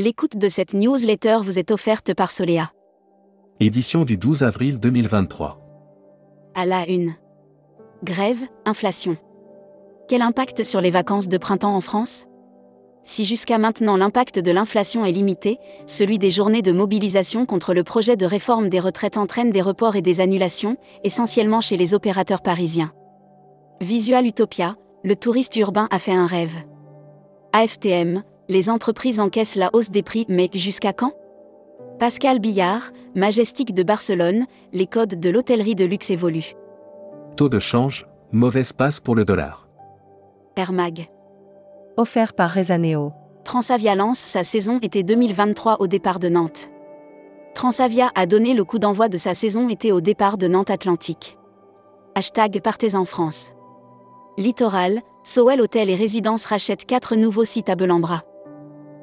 L'écoute de cette newsletter vous est offerte par Solea. Édition du 12 avril 2023. À la une. Grève, inflation. Quel impact sur les vacances de printemps en France? Si jusqu'à maintenant l'impact de l'inflation est limité, celui des journées de mobilisation contre le projet de réforme des retraites entraîne des reports et des annulations, essentiellement chez les opérateurs parisiens. Visual Utopia, le touriste urbain a fait un rêve. AFTM, les entreprises encaissent la hausse des prix, mais jusqu'à quand? Pascal Billard, Majestic de Barcelone, les codes de l'hôtellerie de luxe évoluent. Taux de change, mauvaise passe pour le dollar. Air Mag. Offert par Rezaneo. Transavia lance sa saison été 2023 au départ de Nantes. Transavia a donné le coup d'envoi de sa saison été au départ de Nantes Atlantique. Hashtag Partez en France. Littoral, Sowell Hôtel et Résidences rachète 4 nouveaux sites à Belambra.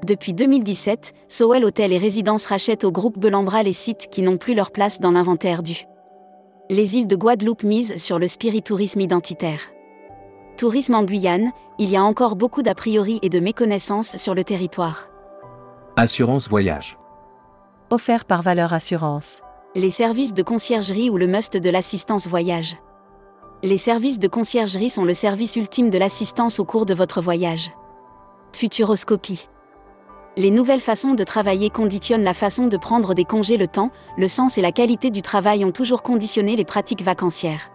Depuis 2017, Sowell Hôtel et Résidences rachète au groupe Belambra les sites qui n'ont plus leur place dans l'inventaire du. Les îles de Guadeloupe misent sur le spiritourisme identitaire. Tourisme en Guyane, il y a encore beaucoup d'a priori et de méconnaissances sur le territoire. Assurance voyage. Offert par Valeur Assurance. Les services de conciergerie ou le must de l'assistance voyage. Les services de conciergerie sont le service ultime de l'assistance au cours de votre voyage. Futuroscopie. Les nouvelles façons de travailler conditionnent la façon de prendre des congés le temps, le sens et la qualité du travail ont toujours conditionné les pratiques vacancières.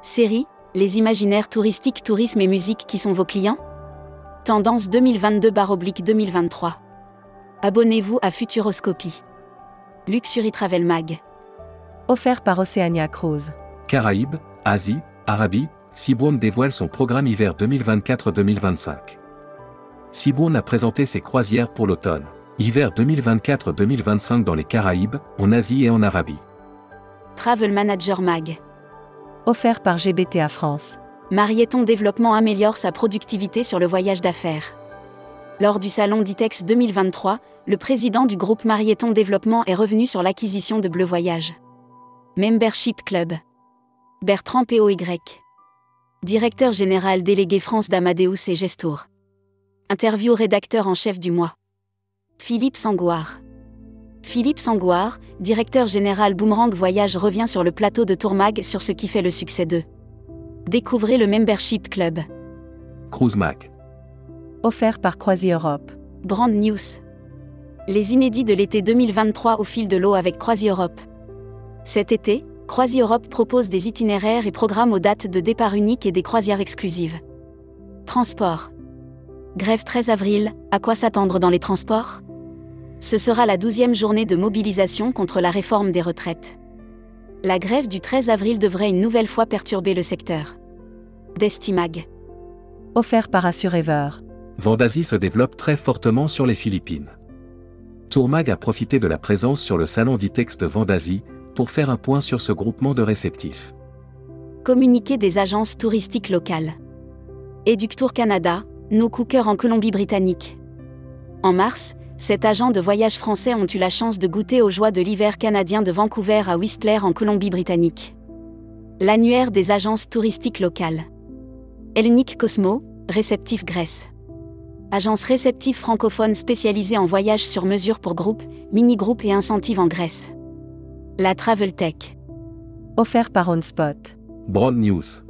Série, les imaginaires touristiques, tourisme et musique qui sont vos clients? Tendance 2022-2023. Abonnez-vous à Futuroscopie. Luxury Travel Mag. Offert par Oceania Cruise. Caraïbes, Asie, Arabie, Cibourne dévoile son programme hiver 2024-2025. Cibourne a présenté ses croisières pour l'automne. Hiver 2024-2025 dans les Caraïbes, en Asie et en Arabie. Travel Manager Mag. Offert par GBTA France. Marieton Développement améliore sa productivité sur le voyage d'affaires. Lors du salon d'ITEX 2023, le président du groupe Marieton Développement est revenu sur l'acquisition de Bleu Voyage. Membership Club. Bertrand POY. Directeur général délégué France d'Amadeus et Gestour. Interview rédacteur en chef du mois. Philippe Sangouard. Philippe Sangouard, directeur général Boomerang Voyage revient sur le plateau de Tourmag sur ce qui fait le succès d'eux. Découvrez le Membership Club. Cruise Mag. Offert par Croisi Europe. Brand News. Les inédits de l'été 2023 au fil de l'eau avec Croisi Europe. Cet été, Croisi Europe propose des itinéraires et programmes aux dates de départ uniques et des croisières exclusives. Transport. Grève 13 avril, à quoi s'attendre dans les transports? Ce sera la douzième journée de mobilisation contre la réforme des retraites. La grève du 13 avril devrait une nouvelle fois perturber le secteur. Destimag. Offert par Assurever. Vendasie se développe très fortement sur les Philippines. Tourmag a profité de la présence sur le salon d'ITEX de pour faire un point sur ce groupement de réceptifs. Communiqué des agences touristiques locales. Éductour Canada, nos cookers en Colombie-Britannique. En mars, sept agents de voyage français ont eu la chance de goûter aux joies de l'hiver canadien de Vancouver à Whistler en Colombie-Britannique. L'annuaire des agences touristiques locales. Hellenic Cosmo, réceptif Grèce. Agence réceptive francophone spécialisée en voyage sur mesure pour groupes, mini-groupes et incentives en Grèce. La Travel Tech. Offert par OnSpot. Broad News.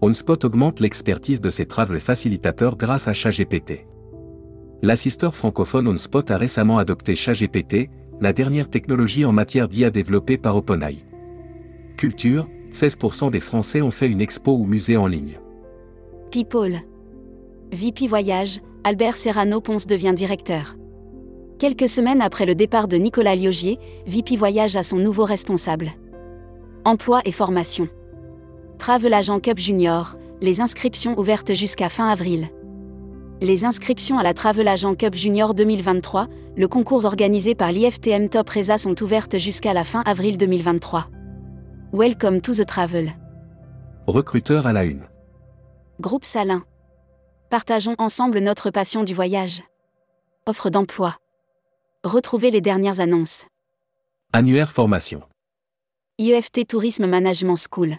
OnSpot augmente l'expertise de ses travel facilitateurs grâce à ChatGPT. L'assisteur francophone OnSpot a récemment adopté ChatGPT, la dernière technologie en matière d'IA développée par OpenAI. Culture, 16% des Français ont fait une expo ou musée en ligne. People. VP Voyage, Albert Serrano Ponce devient directeur. Quelques semaines après le départ de Nicolas Liogier, VP Voyage a son nouveau responsable. Emploi et formation. Travel Agent Cup Junior, les inscriptions ouvertes jusqu'à fin avril. Les inscriptions à la Travel Agent Cup Junior 2023, le concours organisé par l'IFTM Top Reza sont ouvertes jusqu'à la fin avril 2023. Welcome to the travel. Recruteur à la une. Groupe Salin. Partageons ensemble notre passion du voyage. Offre d'emploi. Retrouvez les dernières annonces. Annuaire formation. IEFT Tourisme Management School.